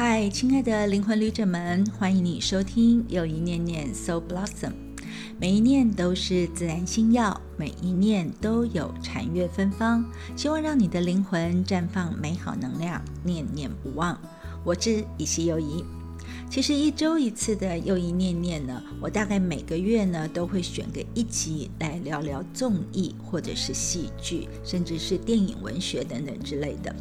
嗨，亲爱的灵魂旅者们，欢迎你收听又一念念 Soul Blossom。每一念都是自然心药，每一念都有禅悦芬芳。希望让你的灵魂绽放美好能量，念念不忘。我是以西又一。其实一周一次的又一念念呢，我大概每个月呢都会选个一集来聊聊综艺或者是戏剧，甚至是电影、文学等等之类的。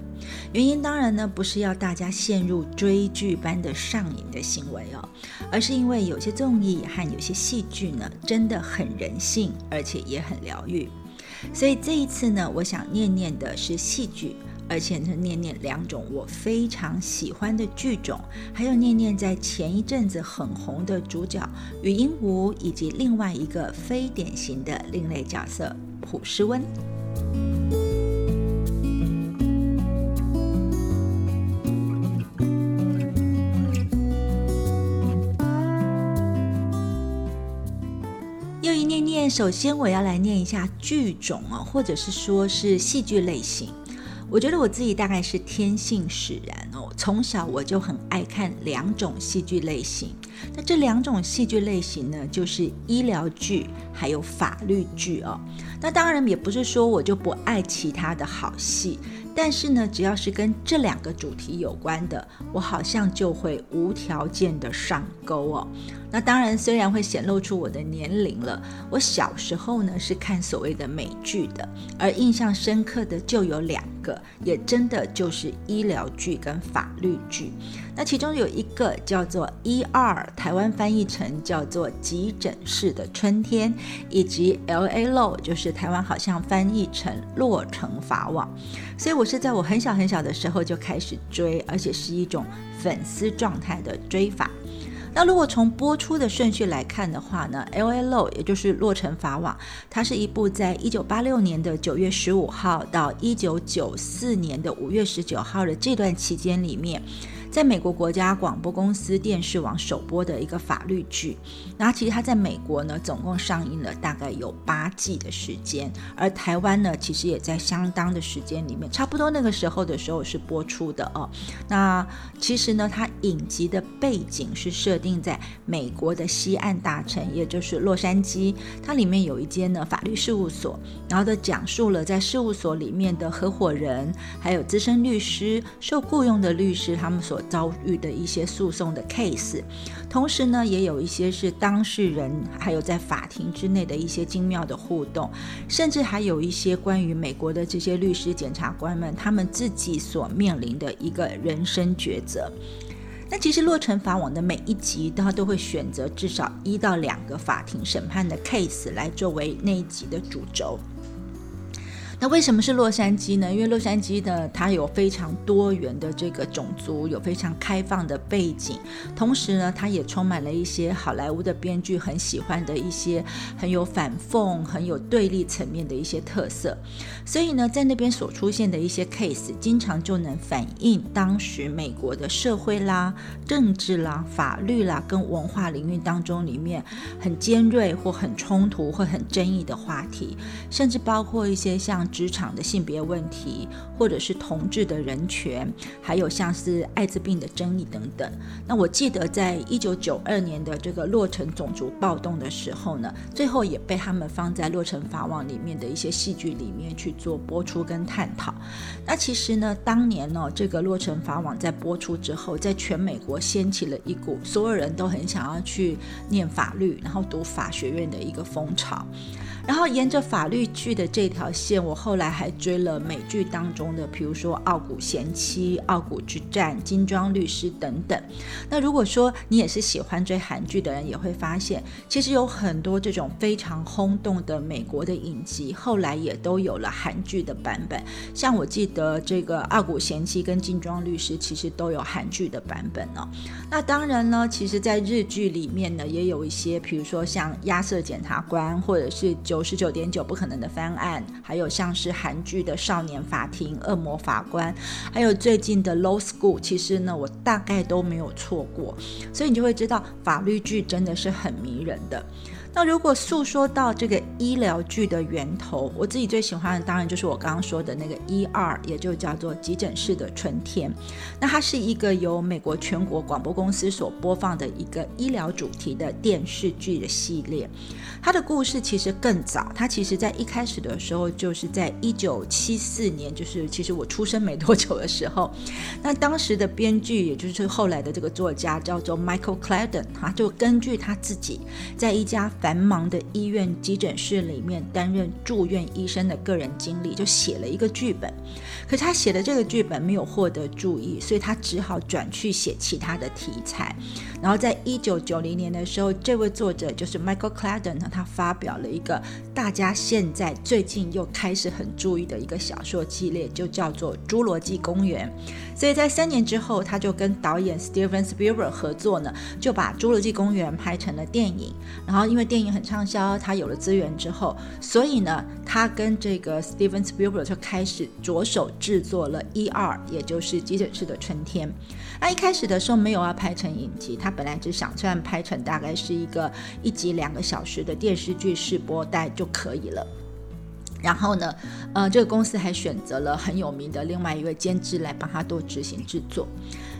原因当然呢不是要大家陷入追剧般的上瘾的行为哦，而是因为有些综艺和有些戏剧呢真的很人性，而且也很疗愈。所以这一次呢，我想念念的是戏剧。而且呢，念念两种我非常喜欢的剧种，还有念念在前一阵子很红的主角语音无，以及另外一个非典型的另类角色普诗温。又一念念，首先我要来念一下剧种哦，或者是说是戏剧类型。我觉得我自己大概是天性使然哦，从小我就很爱看两种戏剧类型。那这两种戏剧类型呢，就是医疗剧还有法律剧哦。那当然也不是说我就不爱其他的好戏，但是呢，只要是跟这两个主题有关的，我好像就会无条件的上钩哦。那当然，虽然会显露出我的年龄了，我小时候呢是看所谓的美剧的，而印象深刻的就有两个，也真的就是医疗剧跟法律剧。那其中有一个叫做《一二》，台湾翻译成叫做《急诊室的春天》，以及《L A Law》，就是台湾好像翻译成《洛城法网》。所以我是在我很小很小的时候就开始追，而且是一种粉丝状态的追法。那如果从播出的顺序来看的话呢，《Lol》也就是《洛城法网》，它是一部在一九八六年的九月十五号到一九九四年的五月十九号的这段期间里面。在美国国家广播公司电视网首播的一个法律剧，然后其实它在美国呢总共上映了大概有八季的时间，而台湾呢其实也在相当的时间里面，差不多那个时候的时候是播出的哦。那其实呢，它影集的背景是设定在美国的西岸大城，也就是洛杉矶，它里面有一间呢法律事务所，然后的讲述了在事务所里面的合伙人，还有资深律师、受雇佣的律师他们所遭遇的一些诉讼的 case，同时呢，也有一些是当事人，还有在法庭之内的一些精妙的互动，甚至还有一些关于美国的这些律师、检察官们他们自己所面临的一个人生抉择。那其实洛城法网的每一集，他都会选择至少一到两个法庭审判的 case 来作为那一集的主轴。那为什么是洛杉矶呢？因为洛杉矶呢，它有非常多元的这个种族，有非常开放的背景，同时呢，它也充满了一些好莱坞的编剧很喜欢的一些很有反讽、很有对立层面的一些特色。所以呢，在那边所出现的一些 case，经常就能反映当时美国的社会啦、政治啦、法律啦跟文化领域当中里面很尖锐或很冲突或很争议的话题，甚至包括一些像。职场的性别问题，或者是同志的人权，还有像是艾滋病的争议等等。那我记得在一九九二年的这个洛城种族暴动的时候呢，最后也被他们放在洛城法网里面的一些戏剧里面去做播出跟探讨。那其实呢，当年呢，这个洛城法网在播出之后，在全美国掀起了一股所有人都很想要去念法律，然后读法学院的一个风潮。然后沿着法律剧的这条线，我后来还追了美剧当中的，比如说《傲骨贤妻》《傲骨之战》《金装律师》等等。那如果说你也是喜欢追韩剧的人，也会发现，其实有很多这种非常轰动的美国的影集，后来也都有了韩剧的版本。像我记得这个《傲骨贤妻》跟《金装律师》，其实都有韩剧的版本哦。那当然呢，其实在日剧里面呢，也有一些，比如说像《亚瑟检察官》或者是九。九十九点九不可能的翻案，还有像是韩剧的少年法庭、恶魔法官，还有最近的 Low School，其实呢，我大概都没有错过，所以你就会知道法律剧真的是很迷人的。那如果诉说到这个医疗剧的源头，我自己最喜欢的当然就是我刚刚说的那个一二，也就叫做急诊室的春天。那它是一个由美国全国广播公司所播放的一个医疗主题的电视剧的系列。它的故事其实更早，它其实在一开始的时候就是在一九七四年，就是其实我出生没多久的时候，那当时的编剧也就是后来的这个作家叫做 Michael Clayton，他就根据他自己在一家繁忙的医院急诊室里面担任住院医生的个人经历，就写了一个剧本。可是他写的这个剧本没有获得注意，所以他只好转去写其他的题材。然后在一九九零年的时候，这位作者就是 Michael Clayton 呢，他发表了一个大家现在最近又开始很注意的一个小说系列，就叫做《侏罗纪公园》。所以在三年之后，他就跟导演 Steven Spielberg 合作呢，就把《侏罗纪公园》拍成了电影。然后因为电电影很畅销，他有了资源之后，所以呢，他跟这个 Steven Spielberg 就开始着手制作了一二，也就是《急诊室的春天》。那一开始的时候没有要拍成影集，他本来只想算拍成大概是一个一集两个小时的电视剧试播带就可以了。然后呢，呃，这个公司还选择了很有名的另外一位监制来帮他多执行制作。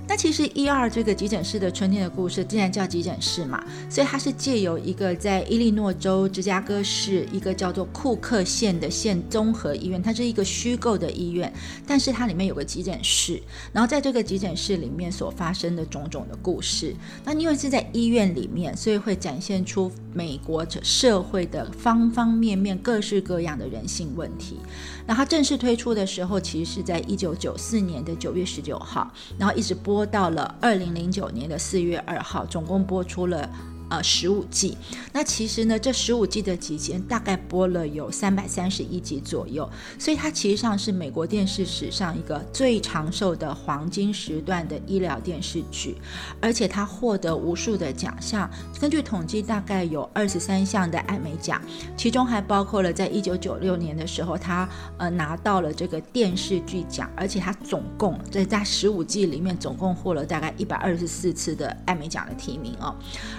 那其实一二这个急诊室的春天的故事，既然叫急诊室嘛，所以它是借由一个在伊利诺州芝加哥市一个叫做库克县的县综合医院，它是一个虚构的医院，但是它里面有个急诊室，然后在这个急诊室里面所发生的种种的故事。那因为是在医院里面，所以会展现出美国社会的方方面面、各式各样的人性问题。那它正式推出的时候，其实是在一九九四年的九月十九号，然后一直播播到了二零零九年的四月二号，总共播出了。呃，十五季。那其实呢，这十五季的期间大概播了有三百三十一集左右，所以它其实上是美国电视史上一个最长寿的黄金时段的医疗电视剧，而且它获得无数的奖项。根据统计，大概有二十三项的艾美奖，其中还包括了在一九九六年的时候，他呃拿到了这个电视剧奖，而且他总共在在十五季里面总共获了大概一百二十四次的艾美奖的提名哦，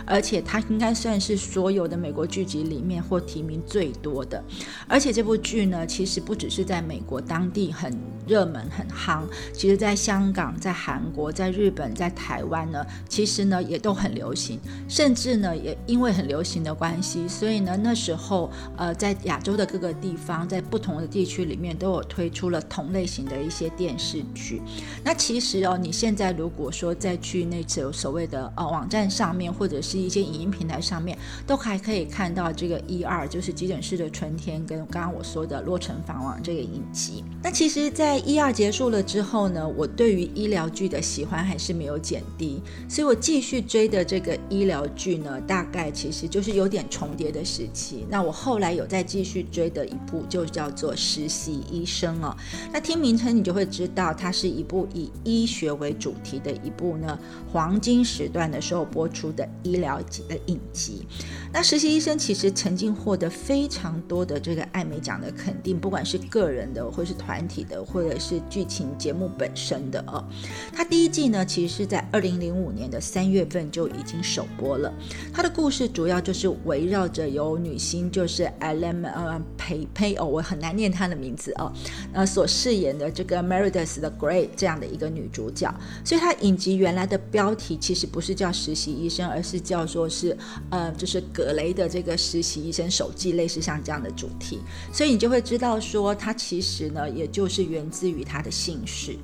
而且。它应该算是所有的美国剧集里面获提名最多的，而且这部剧呢，其实不只是在美国当地很热门很夯，其实在香港、在韩国、在日本、在台湾呢，其实呢也都很流行，甚至呢也因为很流行的关系，所以呢那时候呃在亚洲的各个地方，在不同的地区里面都有推出了同类型的一些电视剧。那其实哦，你现在如果说再去那次所谓的呃网站上面，或者是一些影音平台上面都还可以看到这个一二，就是急诊室的春天，跟刚刚我说的洛城房网这个影集。那其实，在一二结束了之后呢，我对于医疗剧的喜欢还是没有减低，所以我继续追的这个医疗剧呢，大概其实就是有点重叠的时期。那我后来有再继续追的一部，就叫做《实习医生》哦。那听名称你就会知道，它是一部以医学为主题的一部呢，黄金时段的时候播出的医疗的影集，那实习医生其实曾经获得非常多的这个艾美奖的肯定，不管是个人的，或是团体的，或者是剧情节目本身的哦。它第一季呢，其实是在二零零五年的三月份就已经首播了。它的故事主要就是围绕着由女星就是 Ellen 呃佩佩哦，我很难念她的名字哦，呃所饰演的这个 Meredith 的 Gray 这样的一个女主角。所以它影集原来的标题其实不是叫实习医生，而是叫做。是呃，就是葛雷的这个实习医生手记，类似像这样的主题，所以你就会知道说，他其实呢，也就是源自于他的姓氏。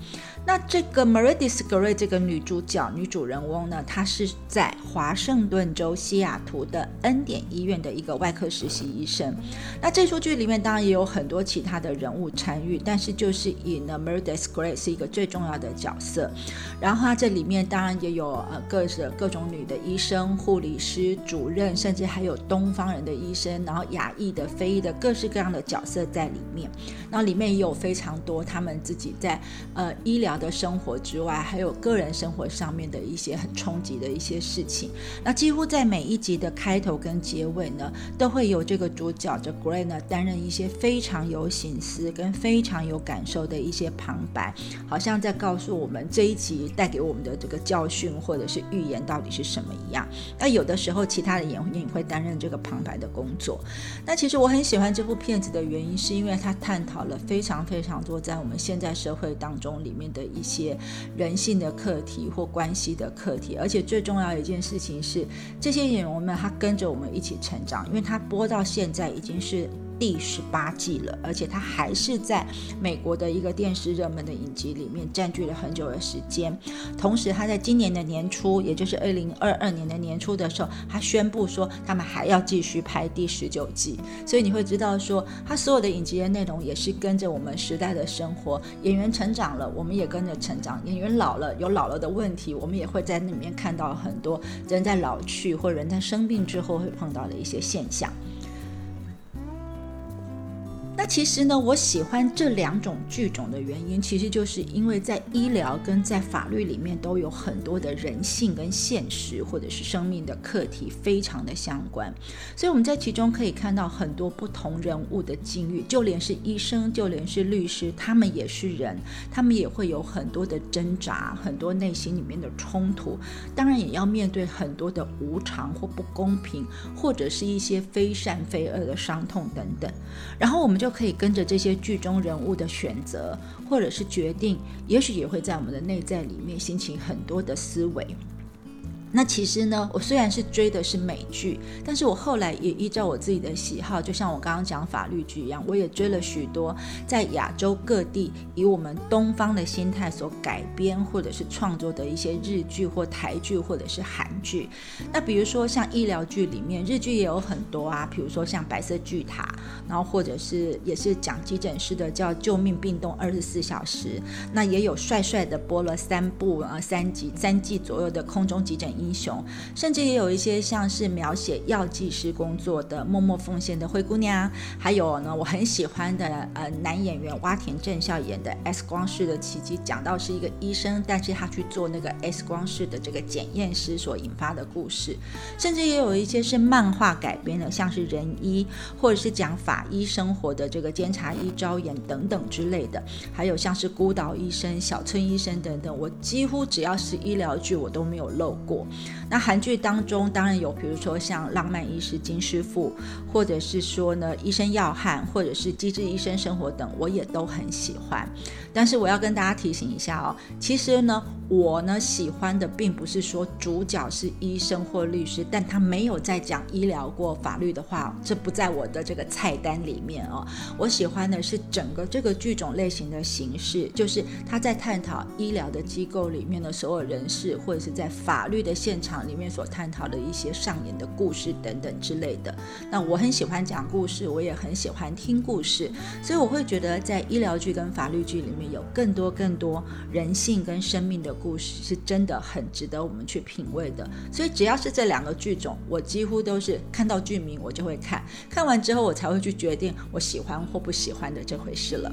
那这个 Meredith Grey 这个女主角、女主人翁呢，她是在华盛顿州西雅图的恩典医院的一个外科实习医生。那这出剧里面当然也有很多其他的人物参与，但是就是以呢 Meredith Grey 是一个最重要的角色。然后它这里面当然也有呃各式各种女的医生、护理师、主任，甚至还有东方人的医生，然后亚裔的、非裔的各式各样的角色在里面。那里面也有非常多他们自己在呃医疗。的生活之外，还有个人生活上面的一些很冲击的一些事情。那几乎在每一集的开头跟结尾呢，都会有这个主角这 Gray 呢担任一些非常有心思跟非常有感受的一些旁白，好像在告诉我们这一集带给我们的这个教训或者是预言到底是什么一样。那有有的时候其他的演员也会担任这个旁白的工作。那其实我很喜欢这部片子的原因，是因为它探讨了非常非常多在我们现在社会当中里面的一些人性的课题或关系的课题，而且最重要一件事情是，这些演员们他跟着我们一起成长，因为他播到现在已经是。第十八季了，而且它还是在美国的一个电视热门的影集里面占据了很久的时间。同时，他在今年的年初，也就是二零二二年的年初的时候，他宣布说他们还要继续拍第十九季。所以你会知道说，他所有的影集的内容也是跟着我们时代的生活，演员成长了，我们也跟着成长；演员老了，有老了的问题，我们也会在那里面看到很多人在老去或人在生病之后会碰到的一些现象。那其实呢，我喜欢这两种剧种的原因，其实就是因为在医疗跟在法律里面都有很多的人性跟现实，或者是生命的课题非常的相关，所以我们在其中可以看到很多不同人物的境遇，就连是医生，就连是律师，他们也是人，他们也会有很多的挣扎，很多内心里面的冲突，当然也要面对很多的无常或不公平，或者是一些非善非恶的伤痛等等，然后我们就。就可以跟着这些剧中人物的选择，或者是决定，也许也会在我们的内在里面兴起很多的思维。那其实呢，我虽然是追的是美剧，但是我后来也依照我自己的喜好，就像我刚刚讲法律剧一样，我也追了许多在亚洲各地以我们东方的心态所改编或者是创作的一些日剧或台剧或者是韩剧。那比如说像医疗剧里面，日剧也有很多啊，比如说像白色巨塔，然后或者是也是讲急诊室的叫救命病动二十四小时，那也有帅帅的播了三部啊三集三季左右的空中急诊医。英雄，甚至也有一些像是描写药剂师工作的默默奉献的灰姑娘，还有呢，我很喜欢的呃男演员洼田正孝演的 X 光式的奇迹，讲到是一个医生，但是他去做那个 X 光式的这个检验师所引发的故事，甚至也有一些是漫画改编的，像是人医或者是讲法医生活的这个监察医招演等等之类的，还有像是孤岛医生、小村医生等等，我几乎只要是医疗剧，我都没有漏过。那韩剧当中当然有，比如说像《浪漫医师金师傅》，或者是说呢《医生要汉》，或者是《机智医生生活》等，我也都很喜欢。但是我要跟大家提醒一下哦，其实呢。我呢喜欢的并不是说主角是医生或律师，但他没有在讲医疗过法律的话，这不在我的这个菜单里面哦。我喜欢的是整个这个剧种类型的形式，就是他在探讨医疗的机构里面的所有人士，或者是在法律的现场里面所探讨的一些上演的故事等等之类的。那我很喜欢讲故事，我也很喜欢听故事，所以我会觉得在医疗剧跟法律剧里面有更多更多人性跟生命的。故事是真的很值得我们去品味的，所以只要是这两个剧种，我几乎都是看到剧名我就会看，看完之后我才会去决定我喜欢或不喜欢的这回事了。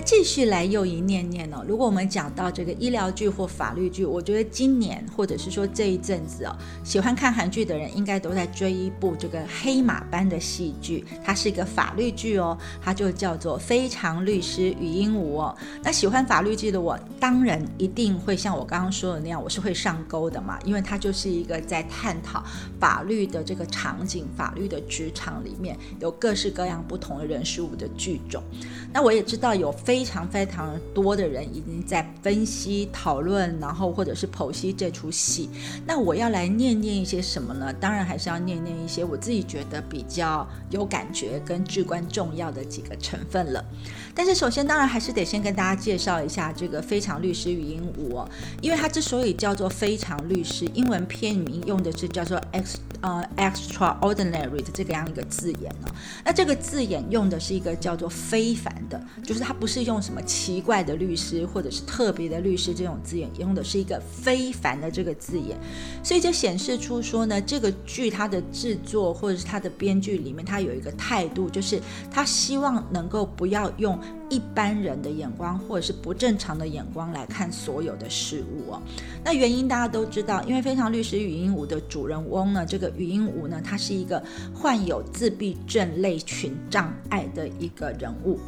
继续来又一念念哦。如果我们讲到这个医疗剧或法律剧，我觉得今年或者是说这一阵子哦，喜欢看韩剧的人应该都在追一部这个黑马般的戏剧。它是一个法律剧哦，它就叫做《非常律师与鹦鹉》哦。那喜欢法律剧的我，当然一定会像我刚刚说的那样，我是会上钩的嘛，因为它就是一个在探讨法律的这个场景、法律的职场里面有各式各样不同的人事物的剧种。那我也知道有非常非常多的人已经在分析、讨论，然后或者是剖析这出戏。那我要来念念一些什么呢？当然还是要念念一些我自己觉得比较有感觉跟至关重要的几个成分了。但是首先，当然还是得先跟大家介绍一下这个《非常律师与鹦鹉》哦，因为它之所以叫做《非常律师》，英文片名用的是叫做 “ex 呃 extraordinary 的这个样一个字眼呢。那这个字眼用的是一个叫做非凡的，就是它不是用什么奇怪的律师，或者是特别的律师这种字眼，用的是一个非凡的这个字眼，所以就显示出说呢，这个剧它的制作或者是它的编剧里面，它有一个态度，就是他希望能够不要用。一般人的眼光，或者是不正常的眼光来看所有的事物哦。那原因大家都知道，因为《非常律师语音五》的主人翁呢，这个语音五呢，他是一个患有自闭症类群障碍的一个人物。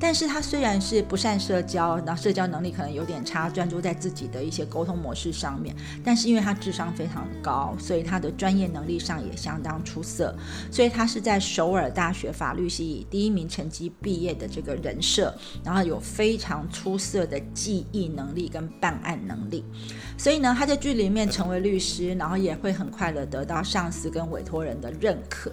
但是他虽然是不善社交，然后社交能力可能有点差，专注在自己的一些沟通模式上面。但是因为他智商非常高，所以他的专业能力上也相当出色。所以他是在首尔大学法律系以第一名成绩毕业的这个人设，然后有非常出色的记忆能力跟办案能力。所以呢，他在剧里面成为律师，然后也会很快的得到上司跟委托人的认可。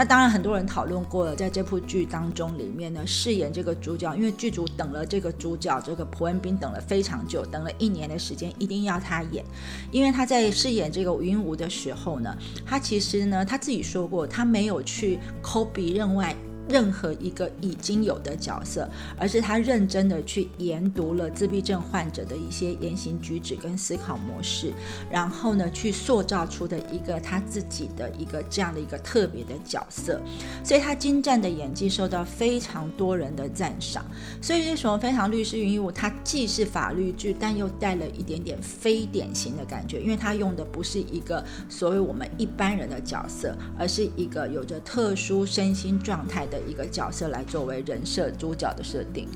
那当然，很多人讨论过了，在这部剧当中里面呢，饰演这个主角，因为剧组等了这个主角这个朴恩斌等了非常久，等了一年的时间，一定要他演，因为他在饰演这个云无的时候呢，他其实呢他自己说过，他没有去抠鼻任外。任何一个已经有的角色，而是他认真的去研读了自闭症患者的一些言行举止跟思考模式，然后呢，去塑造出的一个他自己的一个这样的一个特别的角色，所以他精湛的演技受到非常多人的赞赏。所以为什么《非常律师云一武》它既是法律剧，但又带了一点点非典型的感觉，因为它用的不是一个所谓我们一般人的角色，而是一个有着特殊身心状态的。一个角色来作为人设主角的设定。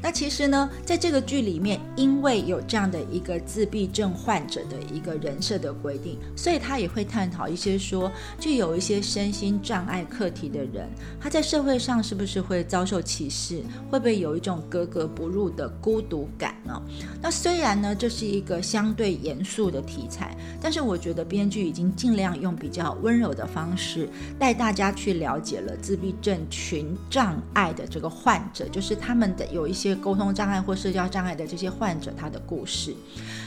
那其实呢，在这个剧里面，因为有这样的一个自闭症患者的一个人设的规定，所以他也会探讨一些说，具有一些身心障碍课题的人，他在社会上是不是会遭受歧视，会不会有一种格格不入的孤独感呢？那虽然呢，这是一个相对严肃的题材，但是我觉得编剧已经尽量用比较温柔的方式带大家去了解了自闭症群障碍的这个患者，就是他们的有一些。沟通障碍或社交障碍的这些患者，他的故事，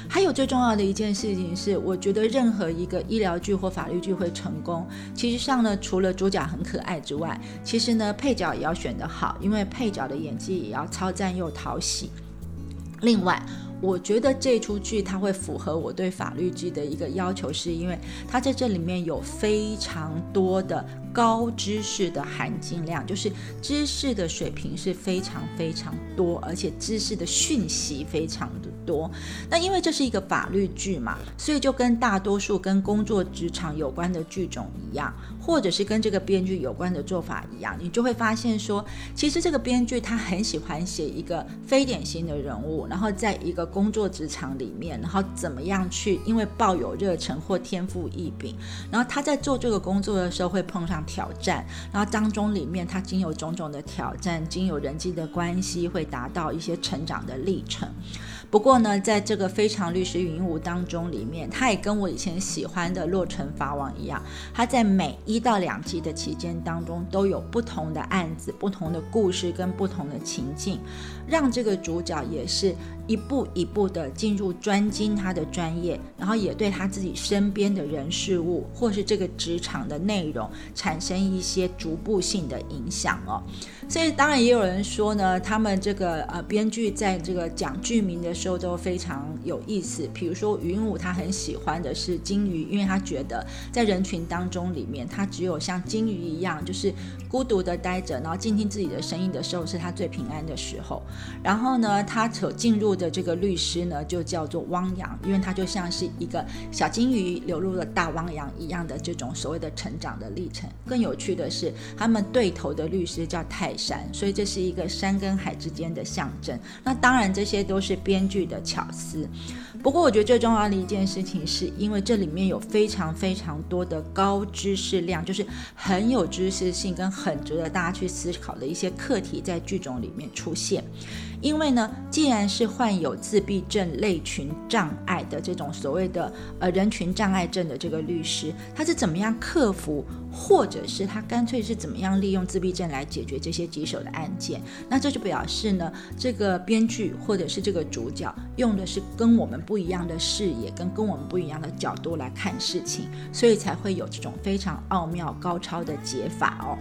还有最重要的一件事情是，我觉得任何一个医疗剧或法律剧会成功，其实上呢，除了主角很可爱之外，其实呢，配角也要选得好，因为配角的演技也要超赞又讨喜。另外，我觉得这出剧它会符合我对法律剧的一个要求，是因为它在这里面有非常多的。高知识的含金量，就是知识的水平是非常非常多，而且知识的讯息非常的多。那因为这是一个法律剧嘛，所以就跟大多数跟工作职场有关的剧种一样，或者是跟这个编剧有关的做法一样，你就会发现说，其实这个编剧他很喜欢写一个非典型的人物，然后在一个工作职场里面，然后怎么样去，因为抱有热忱或天赋异禀，然后他在做这个工作的时候会碰上。挑战，然后当中里面他经有种种的挑战，经有人际的关系，会达到一些成长的历程。不过呢，在这个非常律师云舞当中里面，他也跟我以前喜欢的洛城法网一样，他在每一到两集的期间当中都有不同的案子、不同的故事跟不同的情境，让这个主角也是。一步一步的进入专精他的专业，然后也对他自己身边的人事物，或是这个职场的内容产生一些逐步性的影响哦。所以当然也有人说呢，他们这个呃编剧在这个讲剧名的时候都非常有意思。比如说云武他很喜欢的是金鱼，因为他觉得在人群当中里面，他只有像金鱼一样，就是孤独的待着，然后静听自己的声音的时候，是他最平安的时候。然后呢，他所进入的这个律师呢，就叫做汪洋，因为他就像是一个小金鱼流入了大汪洋一样的这种所谓的成长的历程。更有趣的是，他们对头的律师叫泰山，所以这是一个山跟海之间的象征。那当然，这些都是编剧的巧思。不过，我觉得最重要的一件事情，是因为这里面有非常非常多的高知识量，就是很有知识性跟很值得大家去思考的一些课题，在剧种里面出现。因为呢，既然是患有自闭症类群障碍的这种所谓的呃人群障碍症的这个律师，他是怎么样克服，或者是他干脆是怎么样利用自闭症来解决这些棘手的案件？那这就表示呢，这个编剧或者是这个主角用的是跟我们不一样的视野，跟跟我们不一样的角度来看事情，所以才会有这种非常奥妙高超的解法哦。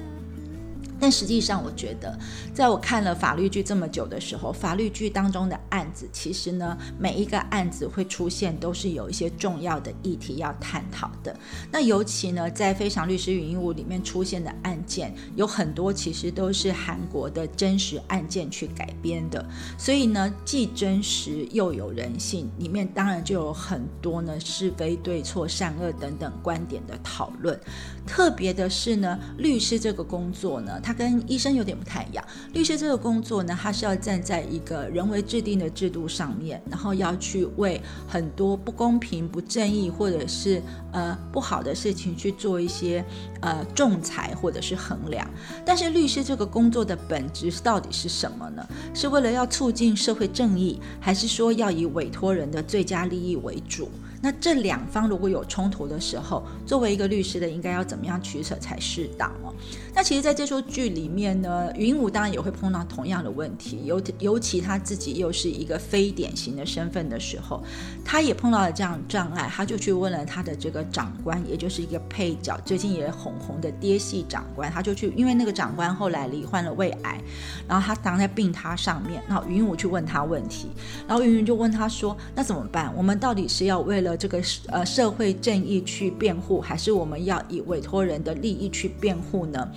但实际上，我觉得，在我看了法律剧这么久的时候，法律剧当中的案子，其实呢，每一个案子会出现，都是有一些重要的议题要探讨的。那尤其呢，在《非常律师语音屋》里面出现的案件，有很多其实都是韩国的真实案件去改编的，所以呢，既真实又有人性，里面当然就有很多呢是非对错、善恶等等观点的讨论。特别的是呢，律师这个工作呢，他跟医生有点不太一样。律师这个工作呢，他是要站在一个人为制定的制度上面，然后要去为很多不公平、不正义或者是呃不好的事情去做一些呃仲裁或者是衡量。但是律师这个工作的本质到底是什么呢？是为了要促进社会正义，还是说要以委托人的最佳利益为主？那这两方如果有冲突的时候，作为一个律师的，应该要怎么样取舍才适当哦？那其实，在这出剧里面呢，云武当然也会碰到同样的问题，尤尤其他自己又是一个非典型的身份的时候，他也碰到了这样障碍，他就去问了他的这个长官，也就是一个配角，最近也红红的爹系长官，他就去，因为那个长官后来罹患了胃癌，然后他躺在病榻上面，然后云武去问他问题，然后云云就问他说：“那怎么办？我们到底是要为了这个呃社会正义去辩护，还是我们要以委托人的利益去辩护呢？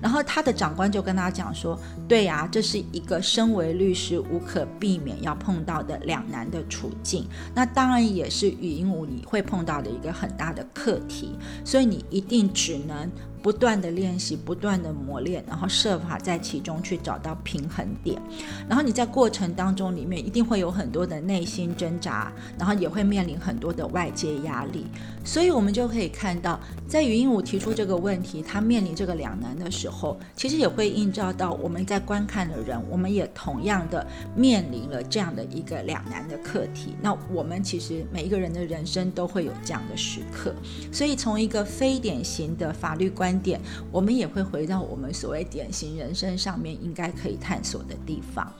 然后他的长官就跟他讲说：“对呀，这是一个身为律师无可避免要碰到的两难的处境。那当然也是语音舞你会碰到的一个很大的课题，所以你一定只能。”不断的练习，不断的磨练，然后设法在其中去找到平衡点。然后你在过程当中里面一定会有很多的内心挣扎，然后也会面临很多的外界压力。所以我们就可以看到，在语音舞提出这个问题，他面临这个两难的时候，其实也会映照到我们在观看的人，我们也同样的面临了这样的一个两难的课题。那我们其实每一个人的人生都会有这样的时刻。所以从一个非典型的法律观，点，我们也会回到我们所谓典型人生上面应该可以探索的地方。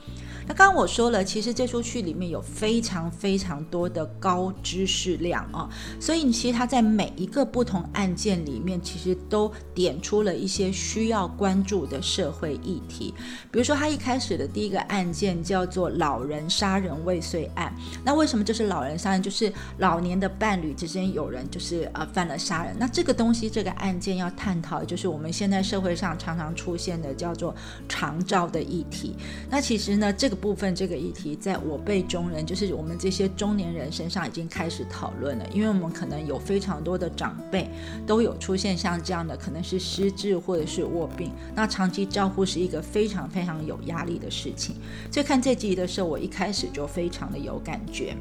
那刚刚我说了，其实这出剧里面有非常非常多的高知识量啊，所以其实他在每一个不同案件里面，其实都点出了一些需要关注的社会议题。比如说，他一开始的第一个案件叫做“老人杀人未遂案”。那为什么这是老人杀人？就是老年的伴侣之间有人就是呃犯了杀人。那这个东西，这个案件要探讨，就是我们现在社会上常常出现的叫做长照的议题。那其实呢，这个。部分这个议题，在我辈中人，就是我们这些中年人身上已经开始讨论了，因为我们可能有非常多的长辈都有出现像这样的，可能是失智或者是卧病，那长期照护是一个非常非常有压力的事情，所以看这集的时候，我一开始就非常的有感觉。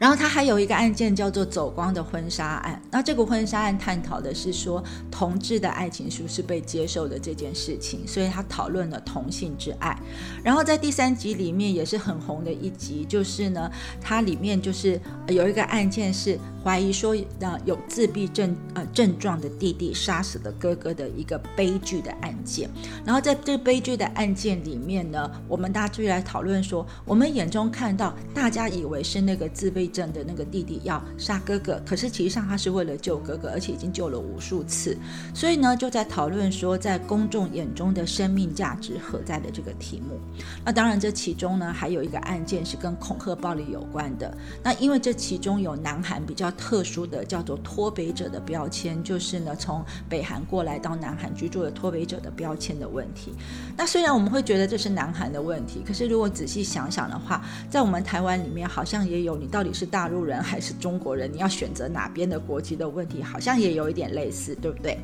然后他还有一个案件叫做“走光的婚纱案”，那这个婚纱案探讨的是说同志的爱情是不是被接受的这件事情，所以他讨论了同性之爱。然后在第三集里面也是很红的一集，就是呢，它里面就是有一个案件是怀疑说呃有自闭症呃症状的弟弟杀死了哥哥的一个悲剧的案件。然后在这悲剧的案件里面呢，我们大家就来讨论说，我们眼中看到大家以为是那个自闭。症的那个弟弟要杀哥哥，可是其实上他是为了救哥哥，而且已经救了无数次，所以呢就在讨论说，在公众眼中的生命价值何在的这个题目。那当然，这其中呢还有一个案件是跟恐吓暴力有关的。那因为这其中有南韩比较特殊的叫做脱北者的标签，就是呢从北韩过来到南韩居住的脱北者的标签的问题。那虽然我们会觉得这是南韩的问题，可是如果仔细想想的话，在我们台湾里面好像也有，你到底是。大陆人还是中国人？你要选择哪边的国籍的问题，好像也有一点类似，对不对？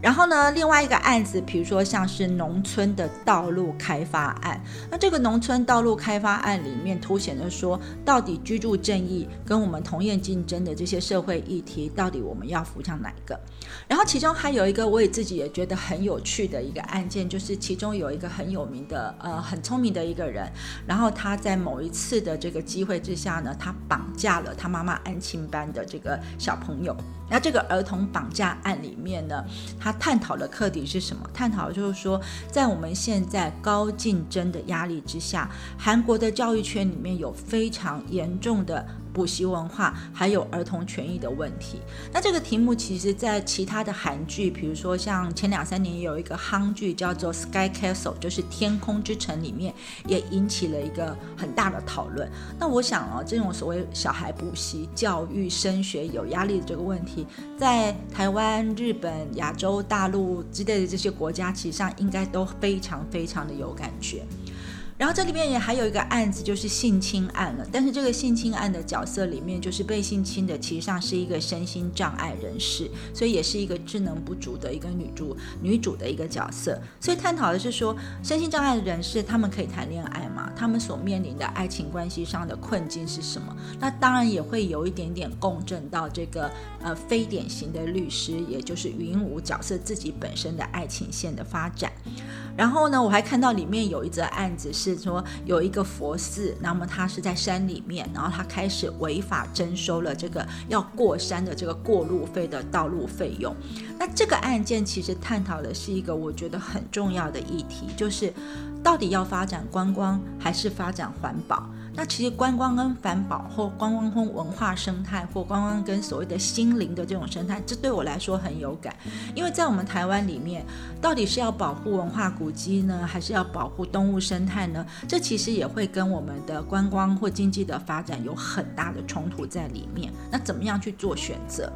然后呢，另外一个案子，比如说像是农村的道路开发案，那这个农村道路开发案里面凸显的说，到底居住正义跟我们同业竞争的这些社会议题，到底我们要扶向哪一个？然后其中还有一个我也自己也觉得很有趣的一个案件，就是其中有一个很有名的呃很聪明的一个人，然后他在某一次的这个机会之下呢，他绑架了他妈妈安亲班的这个小朋友。那这个儿童绑架案里面呢，他探讨的课题是什么？探讨就是说，在我们现在高竞争的压力之下，韩国的教育圈里面有非常严重的。补习文化，还有儿童权益的问题。那这个题目其实，在其他的韩剧，比如说像前两三年有一个夯剧叫做《Sky Castle》，就是《天空之城》里面，也引起了一个很大的讨论。那我想啊，这种所谓小孩补习、教育、升学有压力的这个问题，在台湾、日本、亚洲大陆之类的这些国家，其实上应该都非常非常的有感觉。然后这里面也还有一个案子，就是性侵案了。但是这个性侵案的角色里面，就是被性侵的，其实上是一个身心障碍人士，所以也是一个智能不足的一个女主女主的一个角色。所以探讨的是说，身心障碍的人士他们可以谈恋爱吗？他们所面临的爱情关系上的困境是什么？那当然也会有一点点共振到这个呃非典型的律师，也就是云武角色自己本身的爱情线的发展。然后呢，我还看到里面有一则案子是是说，有一个佛寺，那么他是在山里面，然后他开始违法征收了这个要过山的这个过路费的道路费用。那这个案件其实探讨的是一个我觉得很重要的议题，就是到底要发展观光还是发展环保？那其实观光跟环保，或观光跟文化生态，或观光跟所谓的心灵的这种生态，这对我来说很有感。因为在我们台湾里面，到底是要保护文化古迹呢，还是要保护动物生态呢？这其实也会跟我们的观光或经济的发展有很大的冲突在里面。那怎么样去做选择？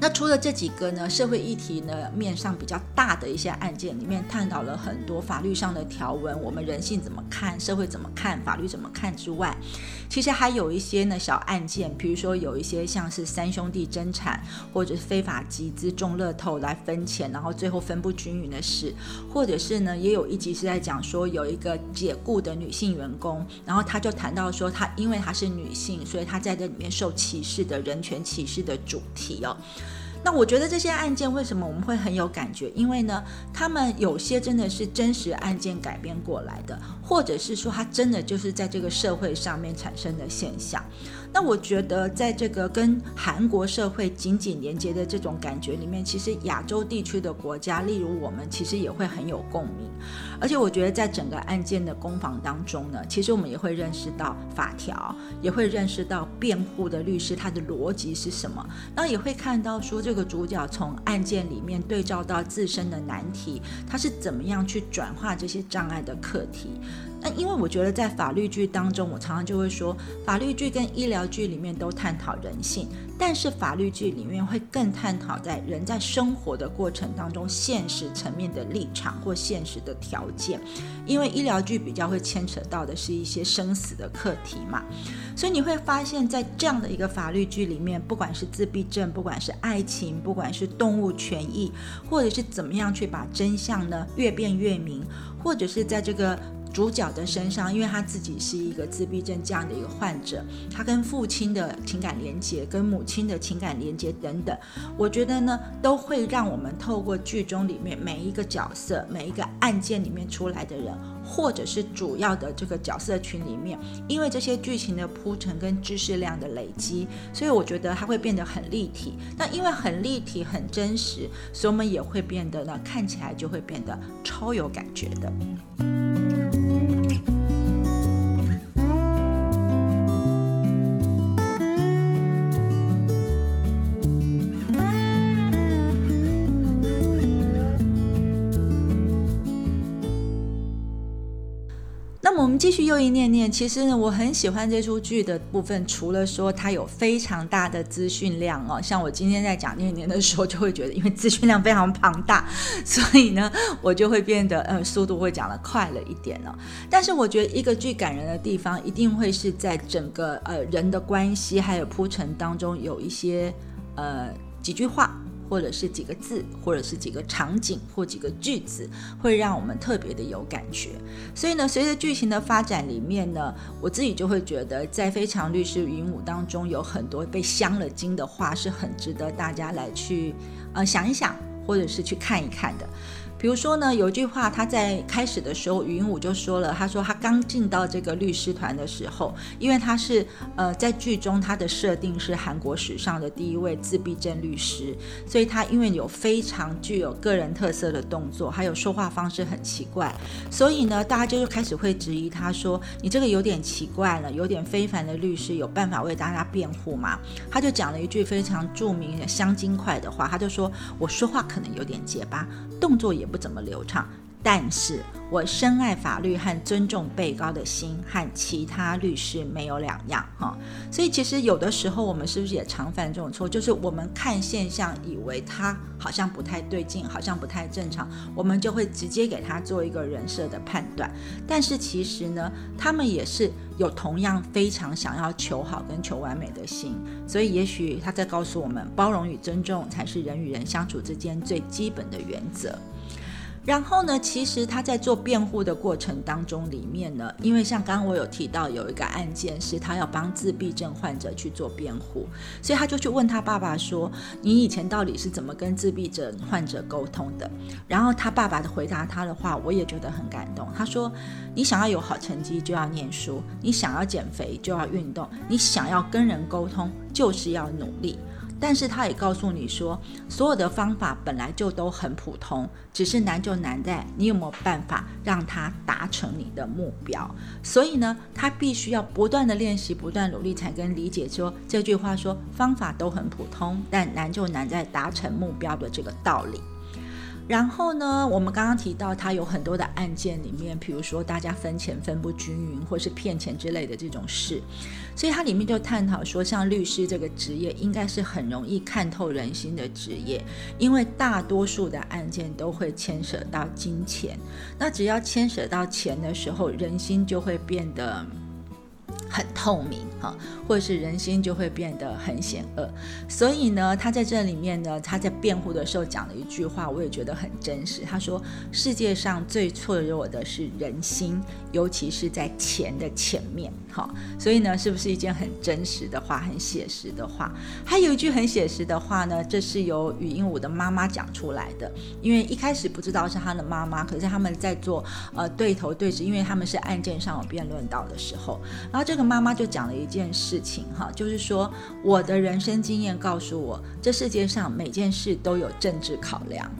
那除了这几个呢，社会议题呢面上比较大的一些案件里面，探讨了很多法律上的条文，我们人性怎么看，社会怎么看，法律怎么看之外，其实还有一些呢小案件，比如说有一些像是三兄弟争产，或者是非法集资中乐透来分钱，然后最后分不均匀的事，或者是呢也有一集是在讲说有一个解雇的女性员工，然后他就谈到说她因为她是女性，所以她在这里面受歧视的人权歧视的主题哦。那我觉得这些案件为什么我们会很有感觉？因为呢，他们有些真的是真实案件改编过来的，或者是说它真的就是在这个社会上面产生的现象。那我觉得，在这个跟韩国社会紧紧连接的这种感觉里面，其实亚洲地区的国家，例如我们，其实也会很有共鸣。而且我觉得，在整个案件的攻防当中呢，其实我们也会认识到法条，也会认识到辩护的律师他的逻辑是什么，那也会看到说这个主角从案件里面对照到自身的难题，他是怎么样去转化这些障碍的课题。那因为我觉得在法律剧当中，我常常就会说，法律剧跟医疗剧里面都探讨人性，但是法律剧里面会更探讨在人在生活的过程当中现实层面的立场或现实的条件，因为医疗剧比较会牵扯到的是一些生死的课题嘛，所以你会发现在这样的一个法律剧里面，不管是自闭症，不管是爱情，不管是动物权益，或者是怎么样去把真相呢越辩越明，或者是在这个。主角的身上，因为他自己是一个自闭症这样的一个患者，他跟父亲的情感连接、跟母亲的情感连接等等，我觉得呢，都会让我们透过剧中里面每一个角色、每一个案件里面出来的人，或者是主要的这个角色群里面，因为这些剧情的铺陈跟知识量的累积，所以我觉得它会变得很立体。那因为很立体、很真实，所以我们也会变得呢，看起来就会变得超有感觉的。继续又一念念，其实呢，我很喜欢这出剧的部分，除了说它有非常大的资讯量哦，像我今天在讲念念的时候，就会觉得因为资讯量非常庞大，所以呢，我就会变得呃速度会讲的快了一点哦。但是我觉得一个剧感人的地方，一定会是在整个呃人的关系还有铺陈当中有一些呃几句话。或者是几个字，或者是几个场景，或几个句子，会让我们特别的有感觉。所以呢，随着剧情的发展里面呢，我自己就会觉得，在《非常律师云舞》当中，有很多被镶了金的话，是很值得大家来去呃想一想，或者是去看一看的。比如说呢，有一句话，他在开始的时候，语音武就说了，他说他刚进到这个律师团的时候，因为他是呃在剧中他的设定是韩国史上的第一位自闭症律师，所以他因为有非常具有个人特色的动作，还有说话方式很奇怪，所以呢，大家就开始会质疑他说，你这个有点奇怪了，有点非凡的律师，有办法为大家辩护吗？他就讲了一句非常著名的香精快的话，他就说我说话可能有点结巴，动作也不怎么流畅。但是我深爱法律和尊重被告的心和其他律师没有两样哈，所以其实有的时候我们是不是也常犯这种错？就是我们看现象，以为他好像不太对劲，好像不太正常，我们就会直接给他做一个人设的判断。但是其实呢，他们也是有同样非常想要求好跟求完美的心，所以也许他在告诉我们，包容与尊重才是人与人相处之间最基本的原则。然后呢，其实他在做辩护的过程当中，里面呢，因为像刚刚我有提到有一个案件是他要帮自闭症患者去做辩护，所以他就去问他爸爸说：“你以前到底是怎么跟自闭症患者沟通的？”然后他爸爸的回答他的话，我也觉得很感动。他说：“你想要有好成绩，就要念书；你想要减肥，就要运动；你想要跟人沟通，就是要努力。”但是他也告诉你说，所有的方法本来就都很普通，只是难就难在你有没有办法让它达成你的目标。所以呢，他必须要不断的练习，不断努力，才跟理解说这句话说方法都很普通，但难就难在达成目标的这个道理。然后呢，我们刚刚提到他有很多的案件里面，比如说大家分钱分不均匀，或是骗钱之类的这种事，所以它里面就探讨说，像律师这个职业应该是很容易看透人心的职业，因为大多数的案件都会牵涉到金钱，那只要牵涉到钱的时候，人心就会变得。很透明哈，或者是人心就会变得很险恶。所以呢，他在这里面呢，他在辩护的时候讲了一句话，我也觉得很真实。他说：“世界上最脆弱的是人心，尤其是在钱的前面。”哈，所以呢，是不是一件很真实的话，很写实的话？还有一句很写实的话呢，这是由语音舞的妈妈讲出来的。因为一开始不知道是他的妈妈，可是他们在做呃对头对峙，因为他们是案件上有辩论到的时候，然后这个妈妈就讲了一件事情哈，就是说我的人生经验告诉我，这世界上每件事都有政治考量。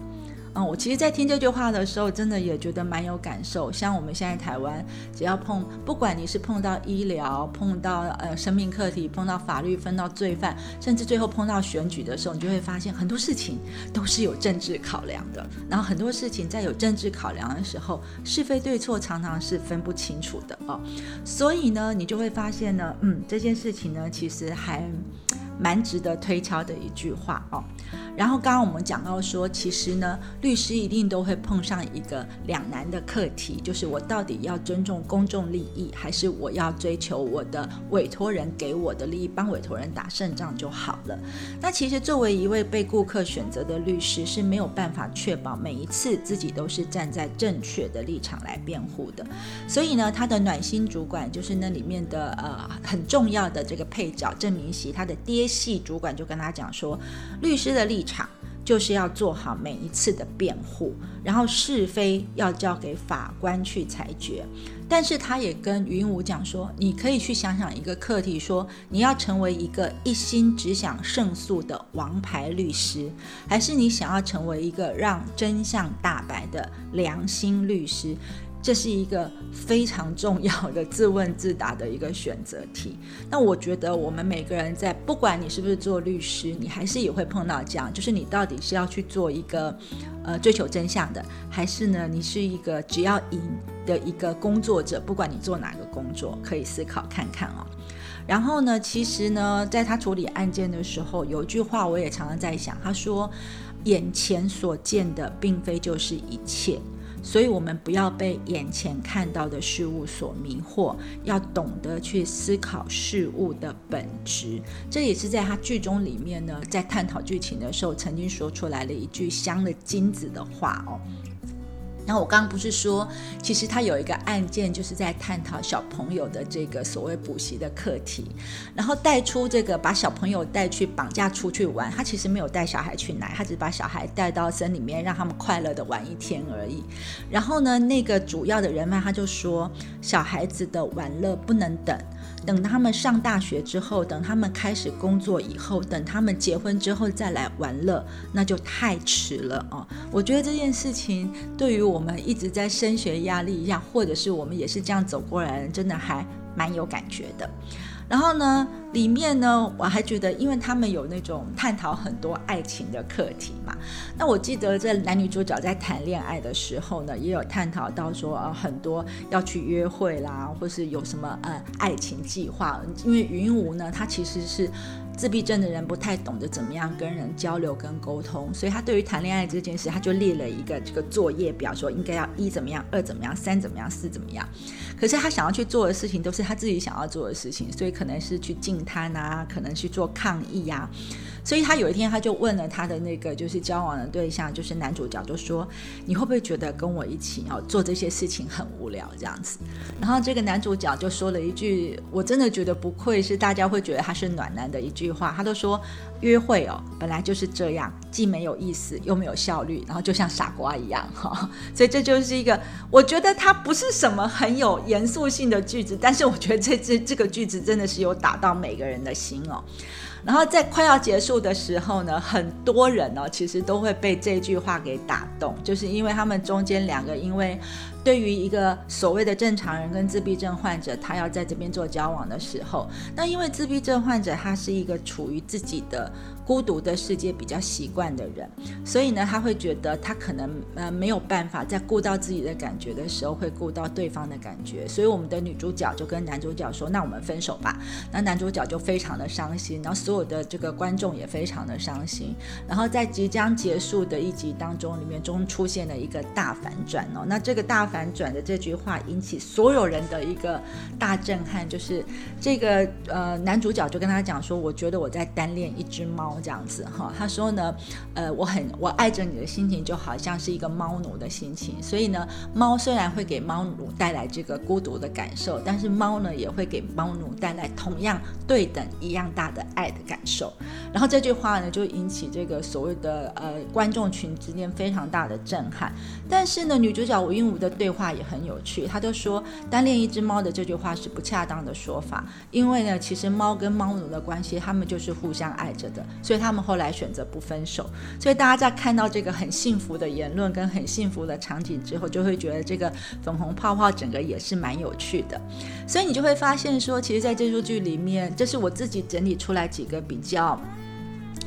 嗯，我其实，在听这句话的时候，真的也觉得蛮有感受。像我们现在台湾，只要碰，不管你是碰到医疗、碰到呃生命课题、碰到法律、碰到罪犯，甚至最后碰到选举的时候，你就会发现很多事情都是有政治考量的。然后很多事情在有政治考量的时候，是非对错常常是分不清楚的哦。所以呢，你就会发现呢，嗯，这件事情呢，其实还。蛮值得推敲的一句话哦。然后刚刚我们讲到说，其实呢，律师一定都会碰上一个两难的课题，就是我到底要尊重公众利益，还是我要追求我的委托人给我的利益，帮委托人打胜仗就好了。那其实作为一位被顾客选择的律师，是没有办法确保每一次自己都是站在正确的立场来辩护的。所以呢，他的暖心主管就是那里面的呃很重要的这个配角郑明熙，他的爹。系主管就跟他讲说，律师的立场就是要做好每一次的辩护，然后是非要交给法官去裁决。但是他也跟云武讲说，你可以去想想一个课题，说你要成为一个一心只想胜诉的王牌律师，还是你想要成为一个让真相大白的良心律师？这是一个非常重要的自问自答的一个选择题。那我觉得我们每个人在，不管你是不是做律师，你还是也会碰到这样，就是你到底是要去做一个呃追求真相的，还是呢你是一个只要赢的一个工作者？不管你做哪个工作，可以思考看看哦。然后呢，其实呢，在他处理案件的时候，有一句话我也常常在想，他说：“眼前所见的，并非就是一切。”所以，我们不要被眼前看到的事物所迷惑，要懂得去思考事物的本质。这也是在他剧中里面呢，在探讨剧情的时候，曾经说出来了一句镶了金子的话哦。然后我刚刚不是说，其实他有一个案件，就是在探讨小朋友的这个所谓补习的课题，然后带出这个把小朋友带去绑架出去玩，他其实没有带小孩去奶，他只是把小孩带到森里面，让他们快乐的玩一天而已。然后呢，那个主要的人脉他就说，小孩子的玩乐不能等。等他们上大学之后，等他们开始工作以后，等他们结婚之后再来玩乐，那就太迟了哦！我觉得这件事情对于我们一直在升学压力一样，或者是我们也是这样走过来的人，真的还蛮有感觉的。然后呢，里面呢，我还觉得，因为他们有那种探讨很多爱情的课题嘛。那我记得这男女主角在谈恋爱的时候呢，也有探讨到说，呃，很多要去约会啦，或是有什么呃爱情计划。因为云无呢，他其实是。自闭症的人不太懂得怎么样跟人交流跟沟通，所以他对于谈恋爱这件事，他就列了一个这个作业表，说应该要一怎么样，二怎么样，三怎么样，四怎么样。可是他想要去做的事情都是他自己想要做的事情，所以可能是去进摊啊，可能去做抗议呀。所以他有一天他就问了他的那个就是交往的对象，就是男主角，就说你会不会觉得跟我一起哦做这些事情很无聊这样子？然后这个男主角就说了一句，我真的觉得不愧是大家会觉得他是暖男的一句话，他都说约会哦本来就是这样，既没有意思又没有效率，然后就像傻瓜一样哈。所以这就是一个我觉得他不是什么很有严肃性的句子，但是我觉得这这这个句子真的是有打到每个人的心哦。然后在快要结束的时候呢，很多人呢，其实都会被这句话给打动，就是因为他们中间两个，因为对于一个所谓的正常人跟自闭症患者，他要在这边做交往的时候，那因为自闭症患者他是一个处于自己的。孤独的世界比较习惯的人，所以呢，他会觉得他可能呃没有办法在顾到自己的感觉的时候，会顾到对方的感觉。所以我们的女主角就跟男主角说：“那我们分手吧。”那男主角就非常的伤心，然后所有的这个观众也非常的伤心。然后在即将结束的一集当中，里面中出现了一个大反转哦。那这个大反转的这句话引起所有人的一个大震撼，就是这个呃男主角就跟他讲说：“我觉得我在单恋一只猫。”这样子哈，他说呢，呃，我很我爱着你的心情就好像是一个猫奴的心情，所以呢，猫虽然会给猫奴带来这个孤独的感受，但是猫呢也会给猫奴带来同样对等一样大的爱的感受。然后这句话呢就引起这个所谓的呃观众群之间非常大的震撼。但是呢，女主角吴英武的对话也很有趣，她就说单恋一只猫的这句话是不恰当的说法，因为呢，其实猫跟猫奴的关系，他们就是互相爱着的。所以他们后来选择不分手，所以大家在看到这个很幸福的言论跟很幸福的场景之后，就会觉得这个粉红泡泡整个也是蛮有趣的。所以你就会发现说，其实在这出剧里面，这是我自己整理出来几个比较。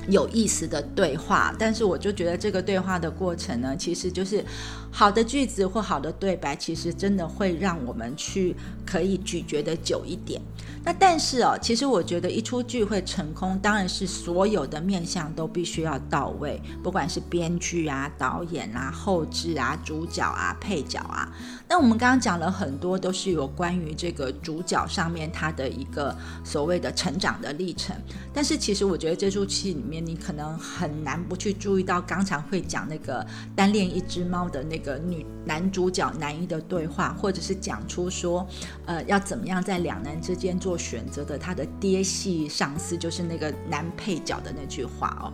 有意思的对话，但是我就觉得这个对话的过程呢，其实就是好的句子或好的对白，其实真的会让我们去可以咀嚼的久一点。那但是哦，其实我觉得一出剧会成功，当然是所有的面相都必须要到位，不管是编剧啊、导演啊、后置啊、主角啊、配角啊。那我们刚刚讲了很多，都是有关于这个主角上面他的一个所谓的成长的历程。但是其实我觉得这出戏里面，你可能很难不去注意到，刚才会讲那个单恋一只猫的那个女男主角男一的对话，或者是讲出说，呃，要怎么样在两难之间做。选择的他的爹系上司就是那个男配角的那句话哦。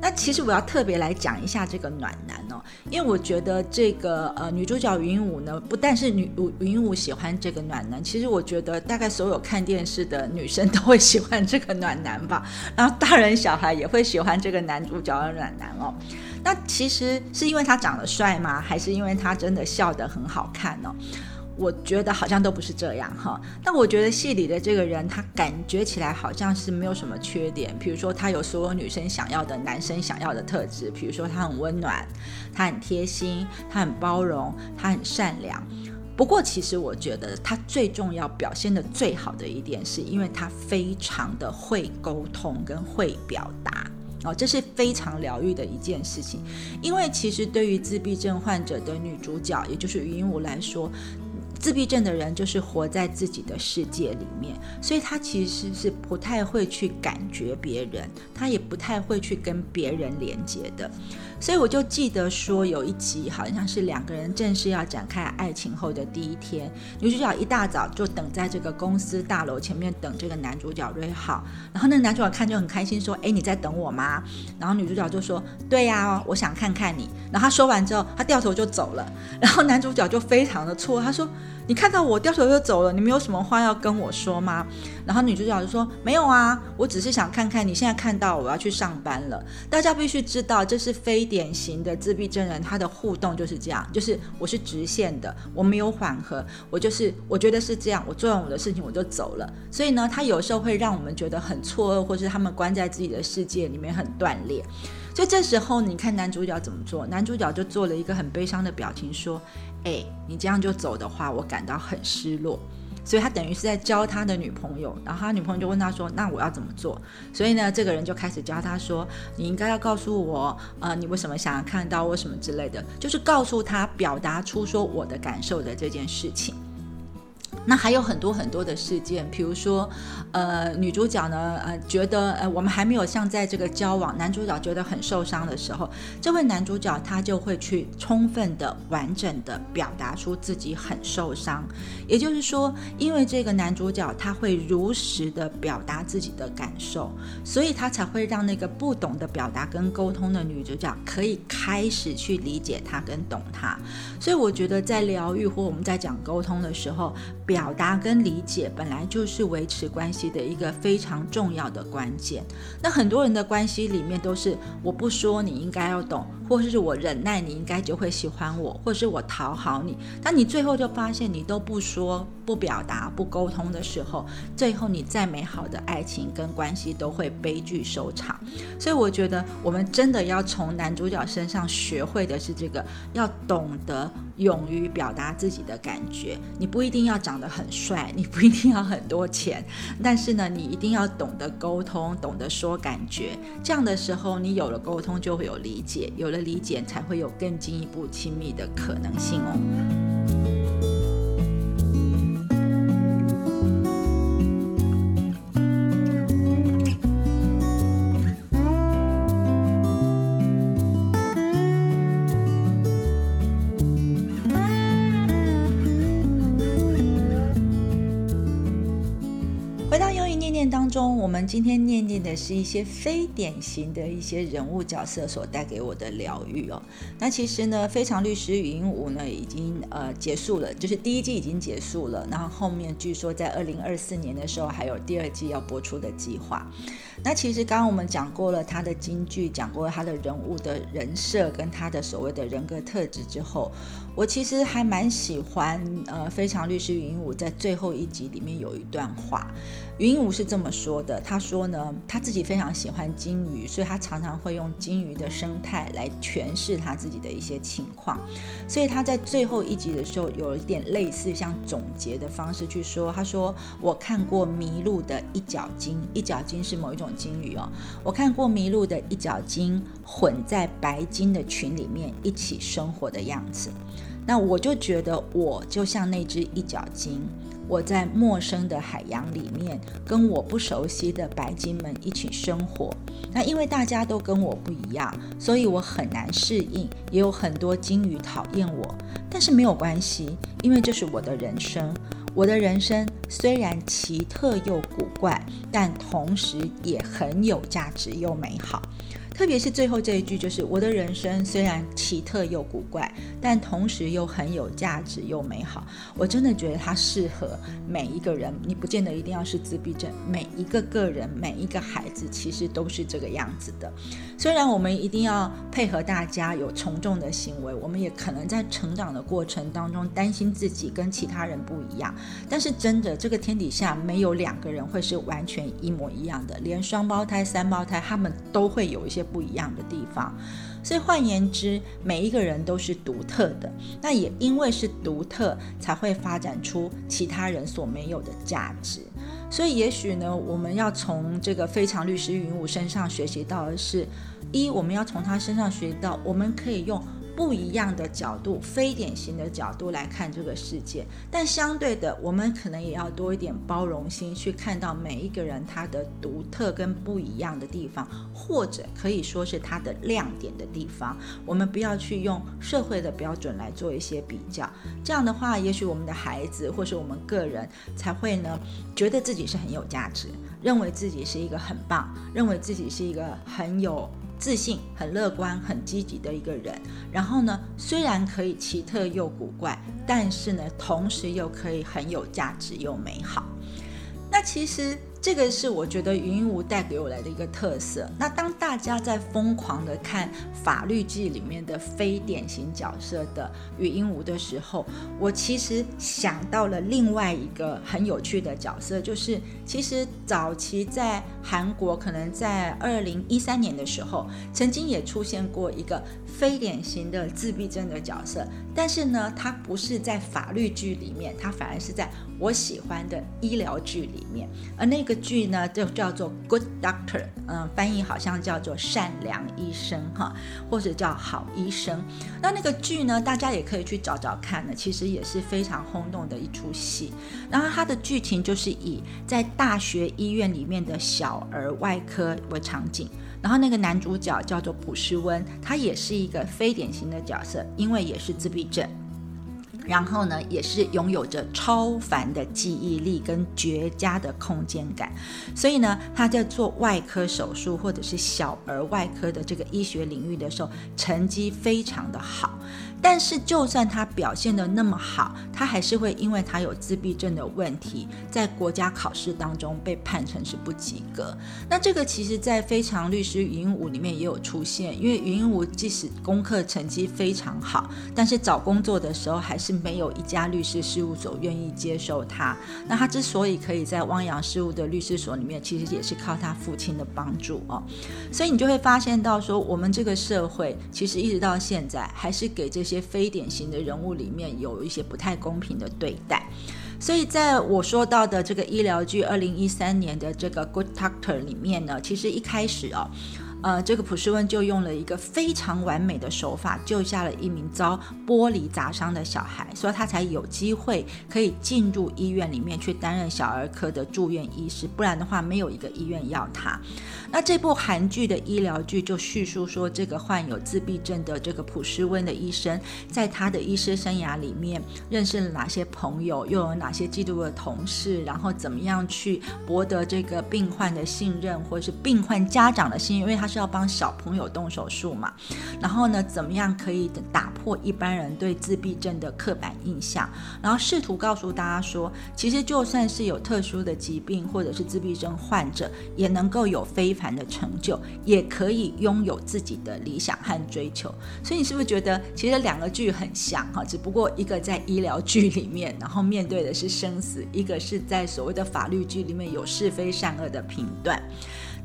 那其实我要特别来讲一下这个暖男哦，因为我觉得这个呃女主角云武呢，不但是女云武喜欢这个暖男，其实我觉得大概所有看电视的女生都会喜欢这个暖男吧。然后大人小孩也会喜欢这个男主角的暖男哦。那其实是因为他长得帅吗？还是因为他真的笑得很好看呢？我觉得好像都不是这样哈，但我觉得戏里的这个人，他感觉起来好像是没有什么缺点。比如说，他有所有女生想要的、男生想要的特质。比如说，他很温暖，他很贴心，他很包容，他很善良。不过，其实我觉得他最重要、表现的最好的一点，是因为他非常的会沟通跟会表达哦，这是非常疗愈的一件事情。因为其实对于自闭症患者的女主角，也就是云舞来说。自闭症的人就是活在自己的世界里面，所以他其实是不太会去感觉别人，他也不太会去跟别人连接的。所以我就记得说，有一集好像是两个人正式要展开爱情后的第一天，女主角一大早就等在这个公司大楼前面等这个男主角瑞浩，然后那个男主角看就很开心，说：“哎，你在等我吗？”然后女主角就说：“对呀，我想看看你。”然后他说完之后，他掉头就走了，然后男主角就非常的错，他说。你看到我掉头就走了，你没有什么话要跟我说吗？然后女主角就说：“没有啊，我只是想看看你现在看到我要去上班了。”大家必须知道，这是非典型的自闭症人，他的互动就是这样，就是我是直线的，我没有缓和，我就是我觉得是这样，我做完我的事情我就走了。所以呢，他有时候会让我们觉得很错愕，或是他们关在自己的世界里面很断裂。就这时候，你看男主角怎么做？男主角就做了一个很悲伤的表情，说：“哎，你这样就走的话，我感到很失落。”所以他等于是在教他的女朋友，然后他女朋友就问他说：“那我要怎么做？”所以呢，这个人就开始教他说：“你应该要告诉我，呃，你为什么想要看到我什么之类的，就是告诉他表达出说我的感受的这件事情。”那还有很多很多的事件，比如说，呃，女主角呢，呃，觉得呃，我们还没有像在这个交往，男主角觉得很受伤的时候，这位男主角他就会去充分的、完整的表达出自己很受伤。也就是说，因为这个男主角他会如实的表达自己的感受，所以他才会让那个不懂得表达跟沟通的女主角可以开始去理解他跟懂他。所以我觉得在疗愈或我们在讲沟通的时候，表表达跟理解本来就是维持关系的一个非常重要的关键。那很多人的关系里面都是我不说你应该要懂，或者是我忍耐你应该就会喜欢我，或是我讨好你。但你最后就发现你都不说、不表达、不沟通的时候，最后你再美好的爱情跟关系都会悲剧收场。所以我觉得我们真的要从男主角身上学会的是这个，要懂得勇于表达自己的感觉。你不一定要长得。很帅，你不一定要很多钱，但是呢，你一定要懂得沟通，懂得说感觉。这样的时候，你有了沟通，就会有理解，有了理解，才会有更进一步亲密的可能性哦。们今天念念的是一些非典型的一些人物角色所带给我的疗愈哦。那其实呢，《非常律师语音五》呢已经呃结束了，就是第一季已经结束了。然后后面据说在二零二四年的时候还有第二季要播出的计划。那其实刚刚我们讲过了他的京剧，讲过了他的人物的人设跟他的所谓的人格特质之后，我其实还蛮喜欢呃《非常律师语音五》在最后一集里面有一段话。云武是这么说的，他说呢，他自己非常喜欢金鱼，所以他常常会用金鱼的生态来诠释他自己的一些情况。所以他在最后一集的时候，有一点类似像总结的方式去说，他说：“我看过迷路的一角鲸，一角鲸是某一种金鱼哦，我看过迷路的一角鲸混在白鲸的群里面一起生活的样子。那我就觉得我就像那只一角鲸。”我在陌生的海洋里面，跟我不熟悉的白鲸们一起生活。那因为大家都跟我不一样，所以我很难适应，也有很多鲸鱼讨厌我。但是没有关系，因为这是我的人生。我的人生虽然奇特又古怪，但同时也很有价值又美好。特别是最后这一句，就是我的人生虽然奇特又古怪，但同时又很有价值又美好。我真的觉得它适合每一个人，你不见得一定要是自闭症，每一个个人，每一个孩子，其实都是这个样子的。虽然我们一定要配合大家有从众的行为，我们也可能在成长的过程当中担心自己跟其他人不一样。但是真的，这个天底下没有两个人会是完全一模一样的，连双胞胎、三胞胎，他们都会有一些。不一样的地方，所以换言之，每一个人都是独特的。那也因为是独特，才会发展出其他人所没有的价值。所以，也许呢，我们要从这个非常律师云武身上学习到的是：一，我们要从他身上学到，我们可以用不一样的角度、非典型的角度来看这个世界。但相对的，我们可能也要多一点包容心，去看到每一个人他的独特跟不一样的地方，或者可以说是他的亮点的地方。我们不要去用社会的标准来做一些比较，这样的话，也许我们的孩子或是我们个人才会呢，觉得自己是很有价值，认为自己是一个很棒，认为自己是一个很有。自信、很乐观、很积极的一个人，然后呢，虽然可以奇特又古怪，但是呢，同时又可以很有价值又美好。那其实。这个是我觉得云无带给我来的一个特色。那当大家在疯狂的看法律剧里面的非典型角色的语音无的时候，我其实想到了另外一个很有趣的角色，就是其实早期在韩国，可能在二零一三年的时候，曾经也出现过一个非典型的自闭症的角色，但是呢，他不是在法律剧里面，他反而是在我喜欢的医疗剧里面，而那。个剧呢就叫做 Good Doctor，嗯，翻译好像叫做善良医生哈，或者叫好医生。那那个剧呢，大家也可以去找找看呢，其实也是非常轰动的一出戏。然后它的剧情就是以在大学医院里面的小儿外科为场景，然后那个男主角叫做普世温，他也是一个非典型的角色，因为也是自闭症。然后呢，也是拥有着超凡的记忆力跟绝佳的空间感，所以呢，他在做外科手术或者是小儿外科的这个医学领域的时候，成绩非常的好。但是，就算他表现的那么好，他还是会因为他有自闭症的问题，在国家考试当中被判成是不及格。那这个其实，在《非常律师云武》里面也有出现，因为云武即使功课成绩非常好，但是找工作的时候还是没有一家律师事务所愿意接受他。那他之所以可以在汪洋事务的律师所里面，其实也是靠他父亲的帮助哦。所以你就会发现到说，我们这个社会其实一直到现在还是给这。些非典型的人物里面有一些不太公平的对待，所以在我说到的这个医疗剧二零一三年的这个《Good Doctor》里面呢，其实一开始哦。呃，这个普世温就用了一个非常完美的手法，救下了一名遭玻璃砸伤的小孩，所以他才有机会可以进入医院里面去担任小儿科的住院医师，不然的话，没有一个医院要他。那这部韩剧的医疗剧就叙述说，这个患有自闭症的这个普世温的医生，在他的医师生涯里面认识了哪些朋友，又有哪些嫉妒的同事，然后怎么样去博得这个病患的信任，或者是病患家长的信任，因为他。是要帮小朋友动手术嘛？然后呢，怎么样可以打破一般人对自闭症的刻板印象？然后试图告诉大家说，其实就算是有特殊的疾病或者是自闭症患者，也能够有非凡的成就，也可以拥有自己的理想和追求。所以你是不是觉得其实两个剧很像哈？只不过一个在医疗剧里面，然后面对的是生死；一个是在所谓的法律剧里面有是非善恶的评断。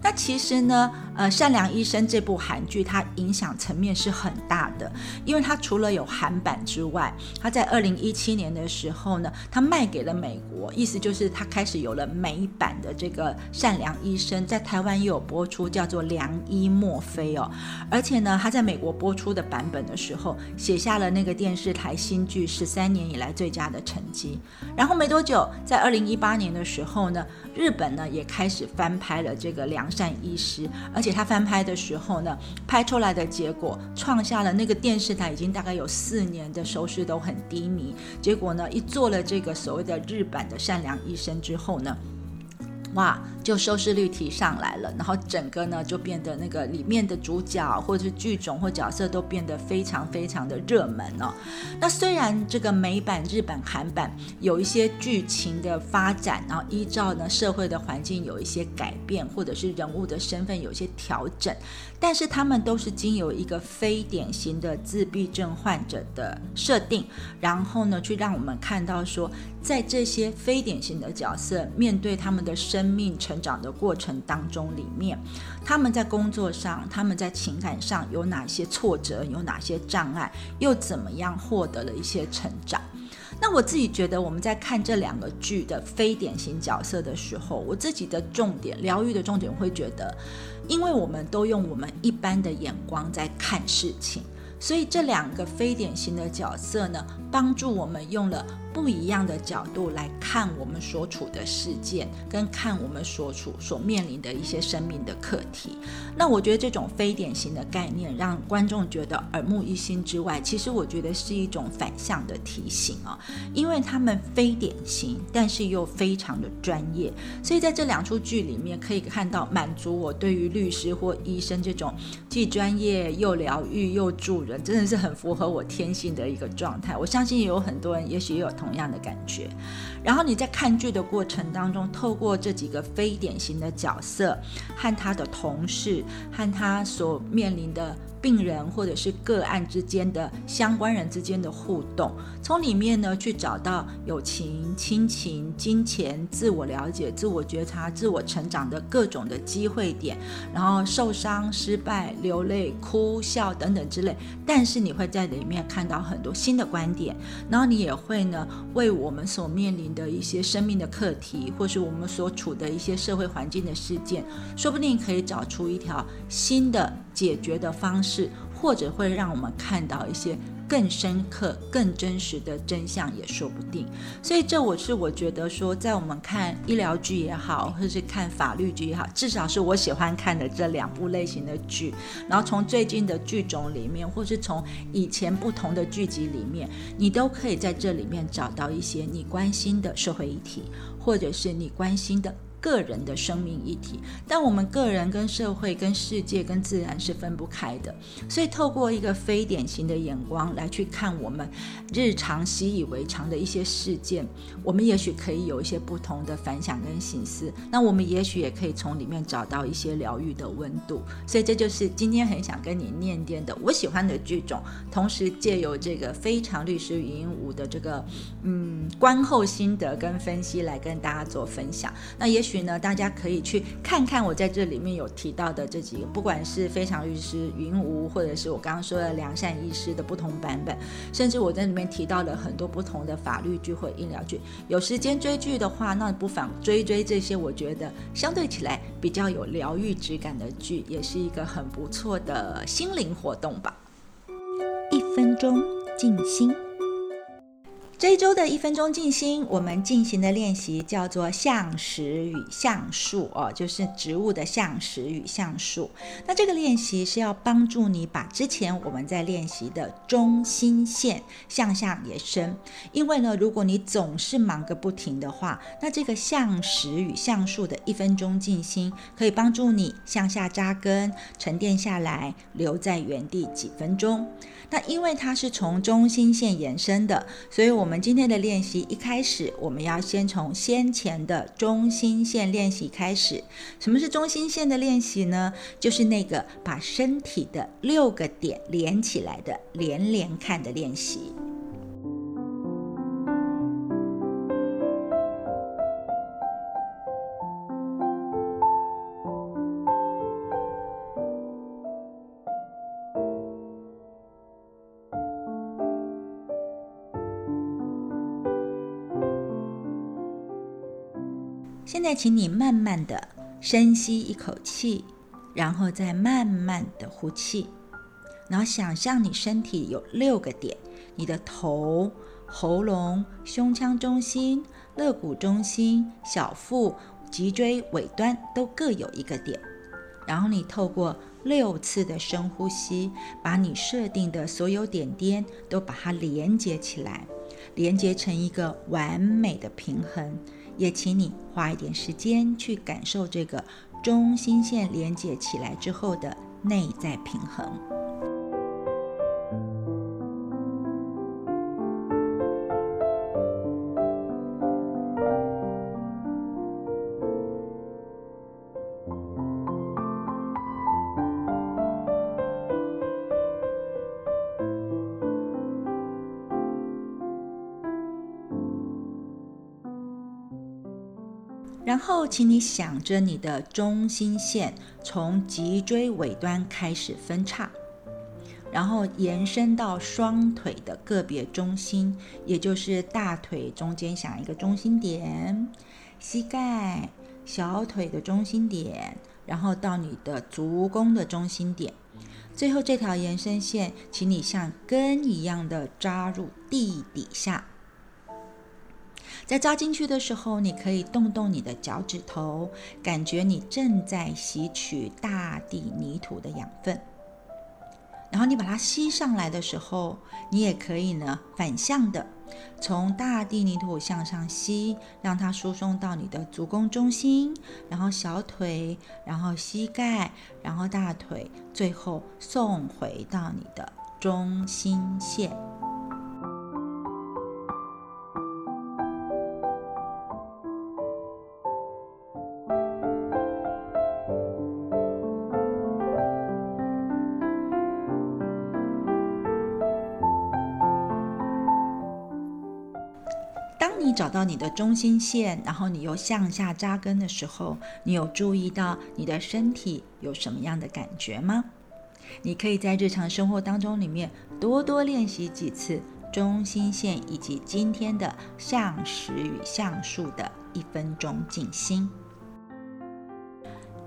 那其实呢，呃，《善良医生》这部韩剧，它影响层面是很大的，因为它除了有韩版之外，它在二零一七年的时候呢，它卖给了美国，意思就是它开始有了美版的这个《善良医生》，在台湾也有播出，叫做《良医莫非》哦。而且呢，它在美国播出的版本的时候，写下了那个电视台新剧十三年以来最佳的成绩。然后没多久，在二零一八年的时候呢，日本呢也开始翻拍了这个《良》。善医师，而且他翻拍的时候呢，拍出来的结果创下了那个电视台已经大概有四年的收视都很低迷。结果呢，一做了这个所谓的日版的善良医生之后呢。哇，就收视率提上来了，然后整个呢就变得那个里面的主角或者是剧种或角色都变得非常非常的热门哦。那虽然这个美版、日版、韩版有一些剧情的发展，然后依照呢社会的环境有一些改变，或者是人物的身份有一些调整，但是他们都是经由一个非典型的自闭症患者的设定，然后呢去让我们看到说，在这些非典型的角色面对他们的生。命成成长的过程当中，里面他们在工作上，他们在情感上有哪些挫折，有哪些障碍，又怎么样获得了一些成长？那我自己觉得，我们在看这两个剧的非典型角色的时候，我自己的重点疗愈的重点会觉得，因为我们都用我们一般的眼光在看事情。所以这两个非典型的角色呢，帮助我们用了。不一样的角度来看我们所处的事件，跟看我们所处所面临的一些生命的课题。那我觉得这种非典型的概念，让观众觉得耳目一新之外，其实我觉得是一种反向的提醒啊，因为他们非典型，但是又非常的专业。所以在这两出剧里面，可以看到满足我对于律师或医生这种既专业又疗愈又助人，真的是很符合我天性的一个状态。我相信也有很多人，也许也有。同样的感觉，然后你在看剧的过程当中，透过这几个非典型的角色和他的同事和他所面临的。病人或者是个案之间的相关人之间的互动，从里面呢去找到友情、亲情、金钱、自我了解、自我觉察、自我成长的各种的机会点，然后受伤、失败、流泪、哭笑等等之类。但是你会在里面看到很多新的观点，然后你也会呢为我们所面临的一些生命的课题，或是我们所处的一些社会环境的事件，说不定可以找出一条新的。解决的方式，或者会让我们看到一些更深刻、更真实的真相，也说不定。所以，这我是我觉得说，在我们看医疗剧也好，或是看法律剧也好，至少是我喜欢看的这两部类型的剧。然后，从最近的剧种里面，或是从以前不同的剧集里面，你都可以在这里面找到一些你关心的社会议题，或者是你关心的。个人的生命一体，但我们个人跟社会、跟世界、跟自然是分不开的。所以，透过一个非典型的眼光来去看我们日常习以为常的一些事件，我们也许可以有一些不同的反响跟心思。那我们也许也可以从里面找到一些疗愈的温度。所以，这就是今天很想跟你念念的我喜欢的剧种，同时借由这个非常律师语音舞的这个嗯观后心得跟分析来跟大家做分享。那也许。呢，大家可以去看看我在这里面有提到的这几个，不管是非常律师云无，或者是我刚刚说的良善医师的不同版本，甚至我在里面提到了很多不同的法律剧或医疗剧。有时间追剧的话，那不妨追追这些，我觉得相对起来比较有疗愈质感的剧，也是一个很不错的心灵活动吧。一分钟静心。这一周的一分钟静心，我们进行的练习叫做橡实与橡树哦，就是植物的橡实与橡树。那这个练习是要帮助你把之前我们在练习的中心线向下延伸。因为呢，如果你总是忙个不停的话，那这个橡实与橡树的一分钟静心可以帮助你向下扎根、沉淀下来，留在原地几分钟。那因为它是从中心线延伸的，所以我们。今天的练习一开始，我们要先从先前的中心线练习开始。什么是中心线的练习呢？就是那个把身体的六个点连起来的连连看的练习。现在，请你慢慢的深吸一口气，然后再慢慢的呼气，然后想象你身体有六个点：你的头、喉咙、胸腔中心、肋骨中心、小腹、脊椎尾端都各有一个点。然后你透过六次的深呼吸，把你设定的所有点点都把它连接起来，连接成一个完美的平衡。也请你花一点时间去感受这个中心线连接起来之后的内在平衡。请你想着你的中心线从脊椎尾端开始分叉，然后延伸到双腿的个别中心，也就是大腿中间想一个中心点，膝盖、小腿的中心点，然后到你的足弓的中心点，最后这条延伸线，请你像根一样的扎入地底下。在扎进去的时候，你可以动动你的脚趾头，感觉你正在吸取大地泥土的养分。然后你把它吸上来的时候，你也可以呢反向的从大地泥土向上吸，让它输送到你的足弓中心，然后小腿，然后膝盖，然后大腿，最后送回到你的中心线。找到你的中心线，然后你又向下扎根的时候，你有注意到你的身体有什么样的感觉吗？你可以在日常生活当中里面多多练习几次中心线，以及今天的向实与向数的一分钟静心。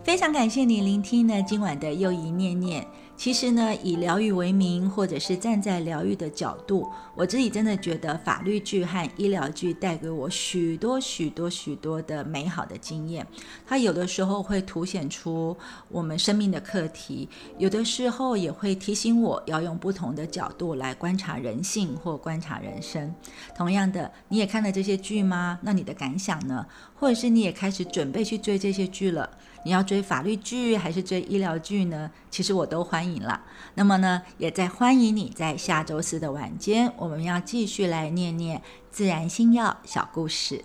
非常感谢你聆听呢今晚的又一念念。其实呢，以疗愈为名，或者是站在疗愈的角度，我自己真的觉得法律剧和医疗剧带给我许多许多许多的美好的经验。它有的时候会凸显出我们生命的课题，有的时候也会提醒我要用不同的角度来观察人性或观察人生。同样的，你也看了这些剧吗？那你的感想呢？或者是你也开始准备去追这些剧了？你要追法律剧还是追医疗剧呢？其实我都欢迎了。那么呢，也在欢迎你在下周四的晚间，我们要继续来念念自然星耀小故事。